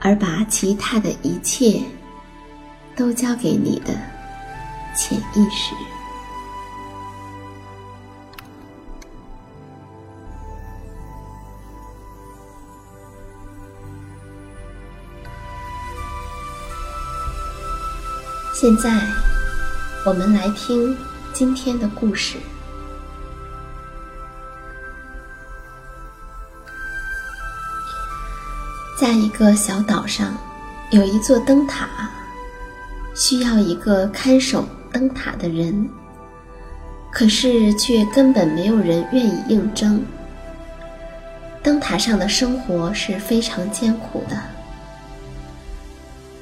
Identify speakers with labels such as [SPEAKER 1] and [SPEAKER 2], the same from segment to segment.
[SPEAKER 1] 而把其他的一切都交给你的潜意识。现在，我们来听今天的故事。在一个小岛上，有一座灯塔，需要一个看守灯塔的人，可是却根本没有人愿意应征。灯塔上的生活是非常艰苦的，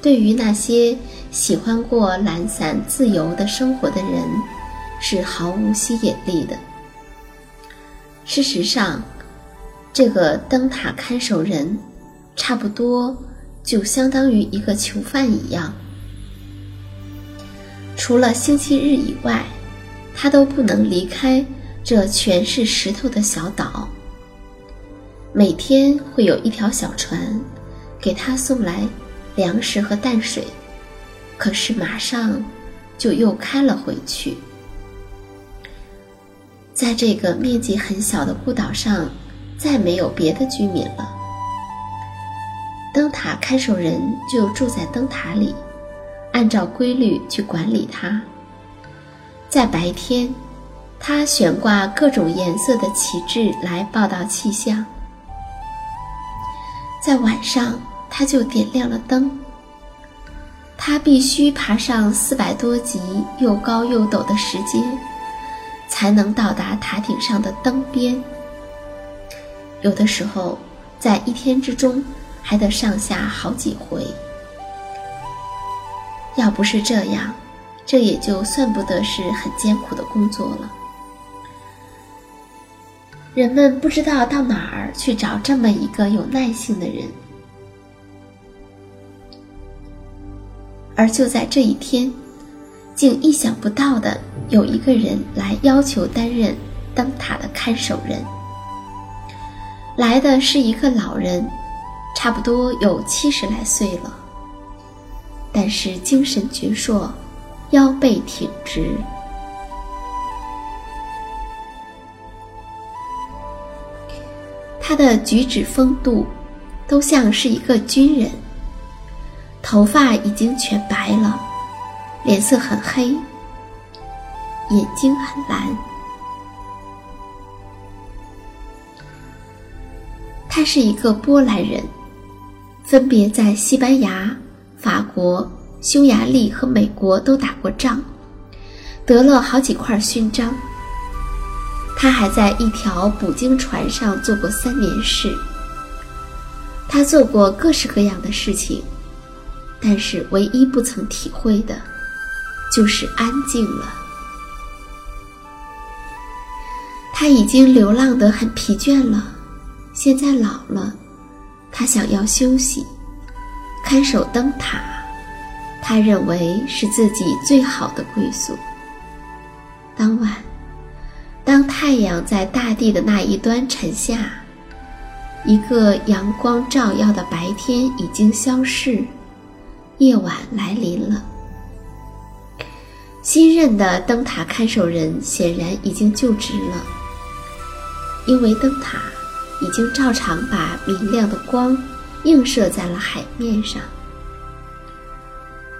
[SPEAKER 1] 对于那些喜欢过懒散自由的生活的人，是毫无吸引力的。事实上，这个灯塔看守人。差不多就相当于一个囚犯一样，除了星期日以外，他都不能离开这全是石头的小岛。每天会有一条小船给他送来粮食和淡水，可是马上就又开了回去。在这个面积很小的孤岛上，再没有别的居民了。灯塔看守人就住在灯塔里，按照规律去管理它。在白天，他悬挂各种颜色的旗帜来报道气象；在晚上，他就点亮了灯。他必须爬上四百多级又高又陡的石阶，才能到达塔顶上的灯边。有的时候，在一天之中。还得上下好几回。要不是这样，这也就算不得是很艰苦的工作了。人们不知道到哪儿去找这么一个有耐性的人，而就在这一天，竟意想不到的有一个人来要求担任灯塔的看守人。来的是一个老人。差不多有七十来岁了，但是精神矍铄，腰背挺直。他的举止风度都像是一个军人。头发已经全白了，脸色很黑，眼睛很蓝。他是一个波兰人，分别在西班牙、法国、匈牙利和美国都打过仗，得了好几块勋章。他还在一条捕鲸船上做过三年事。他做过各式各样的事情。但是，唯一不曾体会的，就是安静了。他已经流浪得很疲倦了，现在老了，他想要休息。看守灯塔，他认为是自己最好的归宿。当晚，当太阳在大地的那一端沉下，一个阳光照耀的白天已经消逝。夜晚来临了，新任的灯塔看守人显然已经就职了，因为灯塔已经照常把明亮的光映射在了海面上。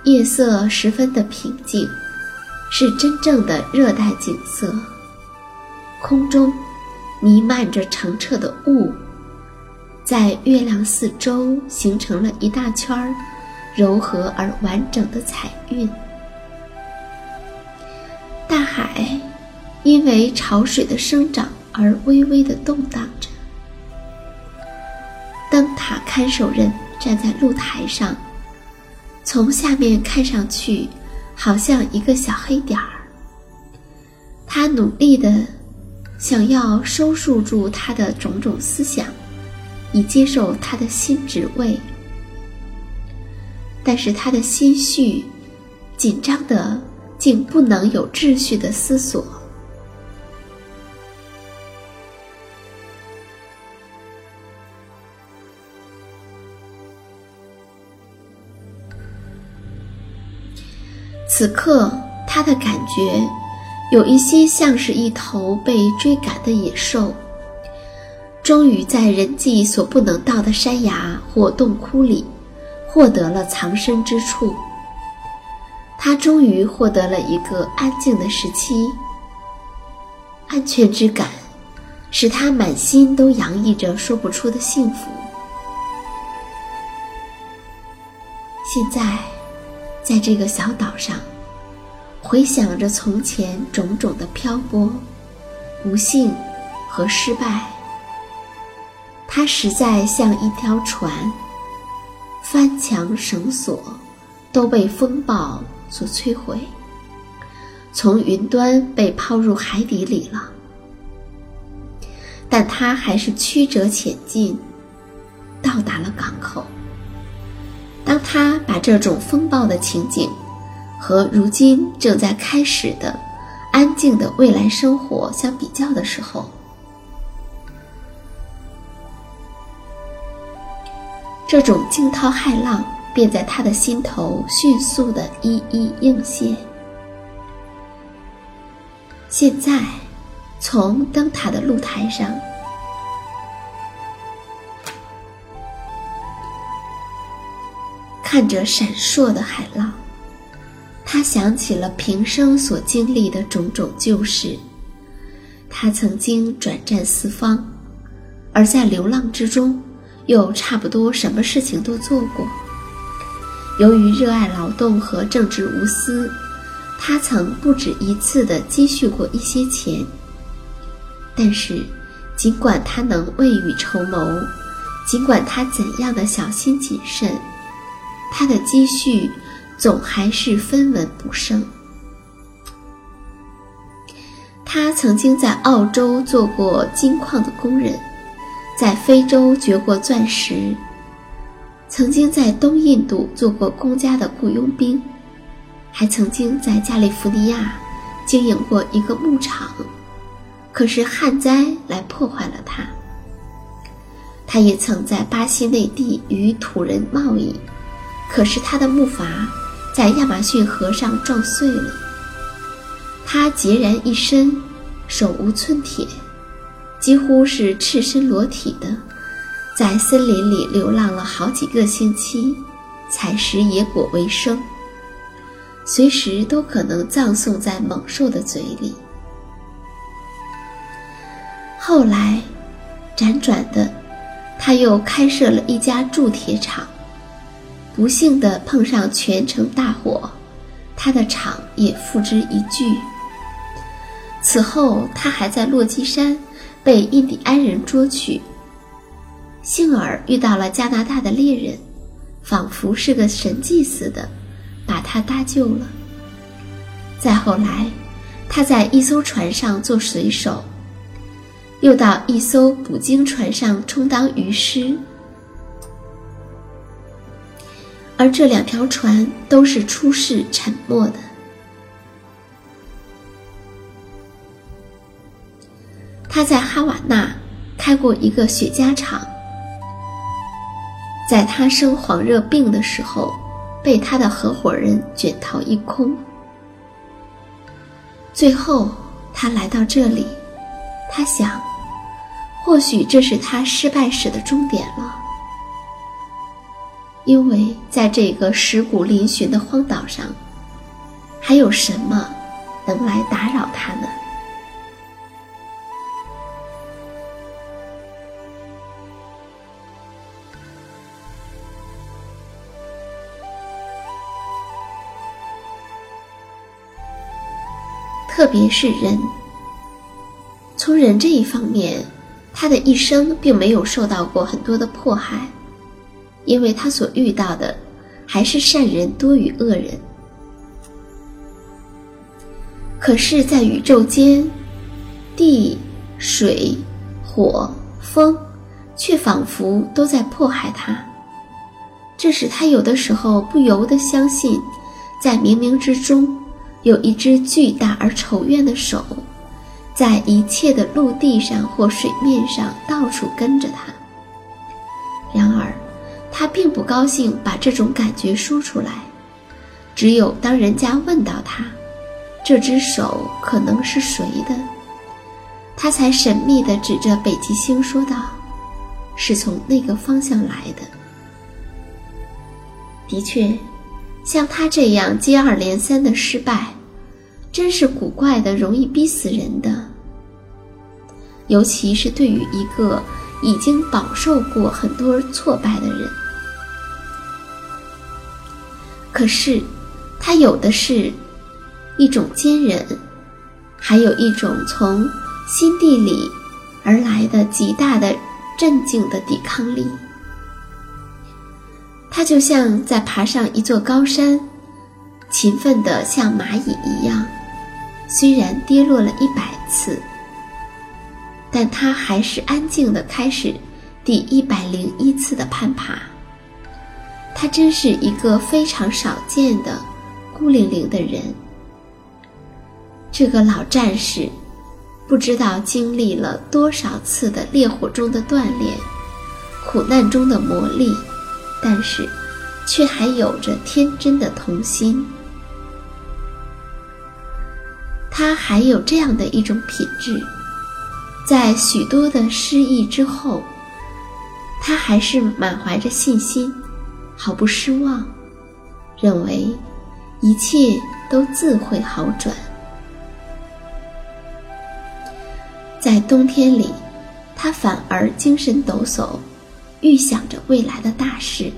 [SPEAKER 1] 夜色十分的平静，是真正的热带景色。空中弥漫着澄澈的雾，在月亮四周形成了一大圈儿。柔和而完整的彩韵，大海因为潮水的生长而微微的动荡。灯塔看守人站在露台上，从下面看上去，好像一个小黑点儿。他努力的想要收束住他的种种思想，以接受他的新职位。但是他的心绪紧张的，竟不能有秩序的思索。此刻，他的感觉有一些像是一头被追赶的野兽，终于在人迹所不能到的山崖或洞窟里。获得了藏身之处，他终于获得了一个安静的时期。安全之感，使他满心都洋溢着说不出的幸福。现在，在这个小岛上，回想着从前种种的漂泊、不幸和失败，他实在像一条船。翻墙绳索都被风暴所摧毁，从云端被抛入海底里了。但他还是曲折前进，到达了港口。当他把这种风暴的情景和如今正在开始的安静的未来生活相比较的时候，这种惊涛骇浪便在他的心头迅速的一一映现。现在，从灯塔的露台上，看着闪烁的海浪，他想起了平生所经历的种种旧事。他曾经转战四方，而在流浪之中。又差不多什么事情都做过。由于热爱劳动和正直无私，他曾不止一次地积蓄过一些钱。但是，尽管他能未雨绸缪，尽管他怎样的小心谨慎，他的积蓄总还是分文不剩。他曾经在澳洲做过金矿的工人。在非洲掘过钻石，曾经在东印度做过公家的雇佣兵，还曾经在加利福尼亚经营过一个牧场，可是旱灾来破坏了他。他也曾在巴西内地与土人贸易，可是他的木筏在亚马逊河上撞碎了。他孑然一身，手无寸铁。几乎是赤身裸体的，在森林里流浪了好几个星期，采食野果为生，随时都可能葬送在猛兽的嘴里。后来，辗转的，他又开设了一家铸铁厂，不幸的碰上全城大火，他的厂也付之一炬。此后，他还在落基山被印第安人捉去，幸而遇到了加拿大的猎人，仿佛是个神迹似的，把他搭救了。再后来，他在一艘船上做水手，又到一艘捕鲸船上充当鱼师，而这两条船都是出世沉没的。他在哈瓦那开过一个雪茄厂，在他生黄热病的时候，被他的合伙人卷逃一空。最后，他来到这里，他想，或许这是他失败时的终点了，因为在这个石骨嶙峋的荒岛上，还有什么能来打扰他呢？特别是人，从人这一方面，他的一生并没有受到过很多的迫害，因为他所遇到的还是善人多于恶人。可是，在宇宙间，地、水、火、风，却仿佛都在迫害他，这使他有的时候不由得相信，在冥冥之中。有一只巨大而仇怨的手，在一切的陆地上或水面上到处跟着他。他并不高兴把这种感觉说出来。只有当人家问到他，这只手可能是谁的，他才神秘地指着北极星说道：“是从那个方向来的。”的确。像他这样接二连三的失败，真是古怪的，容易逼死人的。尤其是对于一个已经饱受过很多挫败的人。可是，他有的是一种坚韧，还有一种从心地里而来的极大的镇静的抵抗力。他就像在爬上一座高山，勤奋的像蚂蚁一样，虽然跌落了一百次，但他还是安静的开始第一百零一次的攀爬。他真是一个非常少见的孤零零的人。这个老战士，不知道经历了多少次的烈火中的锻炼，苦难中的磨砺。但是，却还有着天真的童心。他还有这样的一种品质，在许多的失意之后，他还是满怀着信心，毫不失望，认为一切都自会好转。在冬天里，他反而精神抖擞。预想着未来的大事，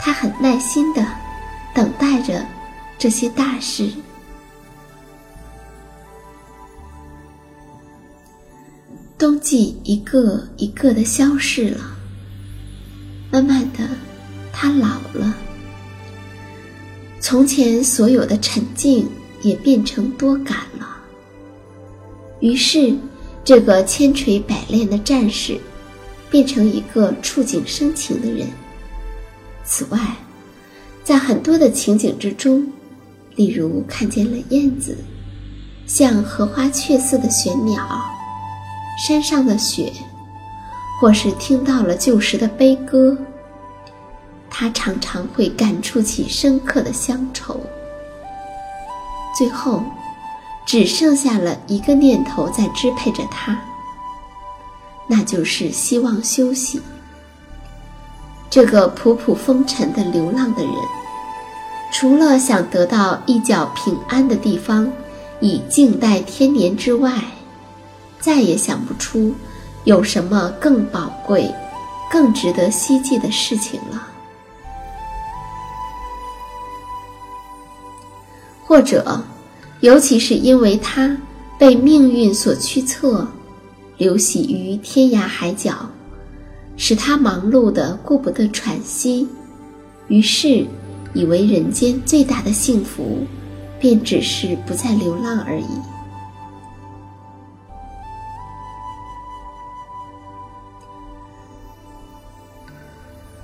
[SPEAKER 1] 他很耐心的等待着这些大事。冬季一个一个的消逝了，慢慢的，他老了。从前所有的沉静也变成多感了。于是，这个千锤百炼的战士。变成一个触景生情的人。此外，在很多的情景之中，例如看见了燕子，像荷花雀似的玄鸟，山上的雪，或是听到了旧时的悲歌，他常常会感触起深刻的乡愁。最后，只剩下了一个念头在支配着他，那就是希望休息。这个仆仆风尘的流浪的人，除了想得到一角平安的地方，以静待天年之外，再也想不出有什么更宝贵、更值得希冀的事情了。或者，尤其是因为他被命运所驱策，流徙于天涯海角，使他忙碌的顾不得喘息，于是以为人间最大的幸福，便只是不再流浪而已。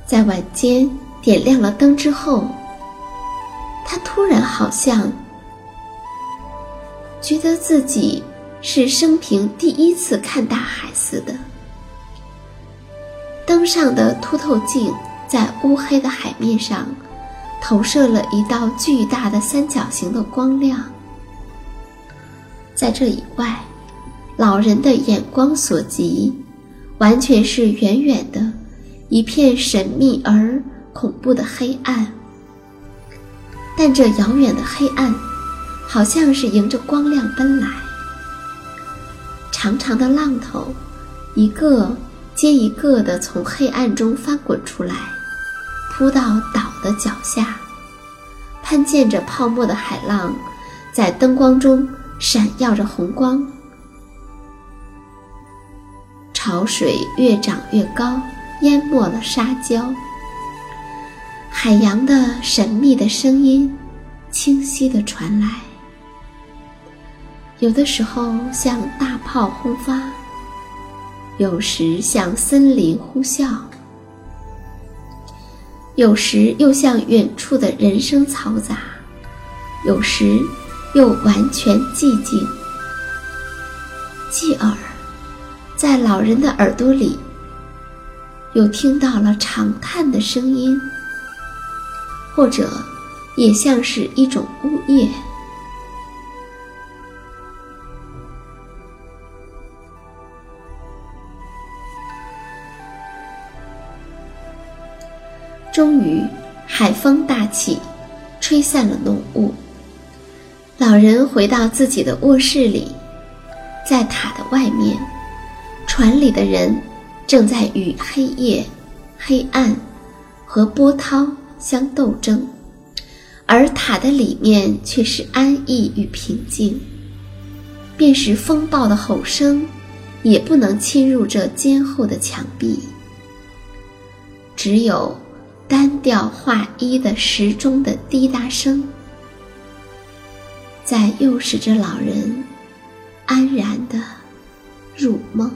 [SPEAKER 1] 在晚间点亮了灯之后。他突然好像觉得自己是生平第一次看大海似的。灯上的凸透镜在乌黑的海面上投射了一道巨大的三角形的光亮。在这以外，老人的眼光所及，完全是远远的一片神秘而恐怖的黑暗。但这遥远的黑暗，好像是迎着光亮奔来。长长的浪头，一个接一个地从黑暗中翻滚出来，扑到岛的脚下。攀溅着泡沫的海浪，在灯光中闪耀着红光。潮水越涨越高，淹没了沙礁。海洋的神秘的声音，清晰地传来。有的时候像大炮轰发，有时像森林呼啸，有时又像远处的人声嘈杂，有时又完全寂静。继而，在老人的耳朵里，又听到了长叹的声音。或者，也像是一种呜咽。终于，海风大起，吹散了浓雾。老人回到自己的卧室里，在塔的外面，船里的人正在与黑夜、黑暗和波涛。相斗争，而塔的里面却是安逸与平静。便是风暴的吼声，也不能侵入这坚厚的墙壁。只有单调划一的时钟的滴答声，在诱使着老人安然的入梦。